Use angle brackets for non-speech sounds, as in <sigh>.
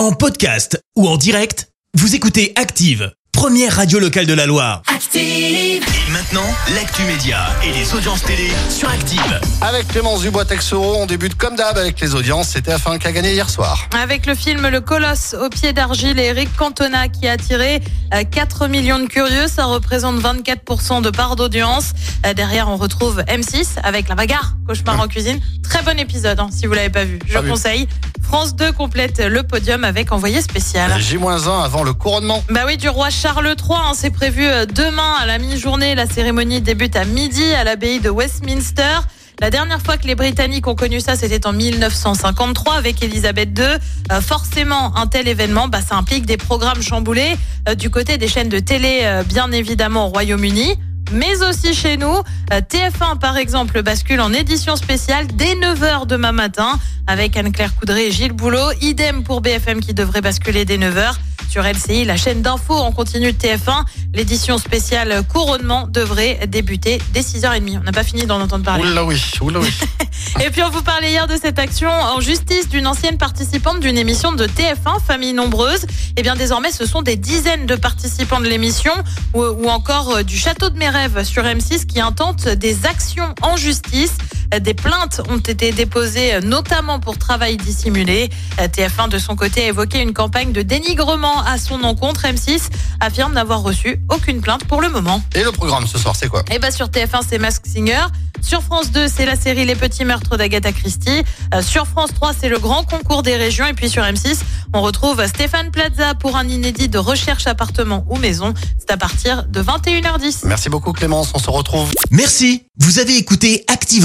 En podcast ou en direct, vous écoutez Active, première radio locale de la Loire. Active. Et maintenant, l'actu média et les audiences télé sur Active. Avec Clémence Dubois-Texoro, on débute comme d'hab avec les audiences. C'était afin qu'a gagné hier soir. Avec le film Le Colosse au pied d'argile et Eric Cantona qui a attiré euh, 4 millions de curieux, ça représente 24% de part d'audience. Euh, Derrière, on retrouve M6 avec la bagarre, cauchemar en cuisine. Très bon épisode, hein, si vous l'avez pas vu. Je Pas vu. France 2 complète le podium avec envoyé spécial. J-1 avant le couronnement. Bah oui, du roi Charles III, hein, c'est prévu euh, demain à la mi-journée. La cérémonie débute à midi à l'abbaye de Westminster. La dernière fois que les Britanniques ont connu ça, c'était en 1953 avec Elisabeth II. Euh, forcément, un tel événement, bah, ça implique des programmes chamboulés euh, du côté des chaînes de télé, euh, bien évidemment au Royaume-Uni. Mais aussi chez nous, Euh, TF1 par exemple bascule en édition spéciale dès 9h demain matin avec Anne-Claire Coudray et Gilles Boulot. Idem pour BFM qui devrait basculer dès 9h. Sur LCI, la chaîne d'info en continu de TF1, l'édition spéciale couronnement devrait débuter dès 6h30. On n'a pas fini d'en entendre parler. Oula oui, oula oui. <laughs> Et puis on vous parlait hier de cette action en justice d'une ancienne participante d'une émission de TF1, Famille Nombreuse. Et bien désormais, ce sont des dizaines de participants de l'émission ou, ou encore euh, du Château de mes rêves sur M6 qui intentent des actions en justice. Euh, Des plaintes ont été déposées euh, notamment pour travail dissimulé. Euh, TF1 de son côté a évoqué une campagne de dénigrement à son encontre. M6 affirme n'avoir reçu aucune plainte pour le moment. Et le programme ce soir, c'est quoi? Et bah sur TF1 c'est Mask Singer. Sur France 2 c'est la série Les Petits Meurtres d'Agatha Christie. Euh, sur France 3 c'est le grand concours des régions. Et puis sur M6 on retrouve Stéphane Plaza pour un inédit de recherche appartement ou maison. C'est à partir de 21h10. Merci beaucoup Clémence, on se retrouve. Merci, vous avez écouté Active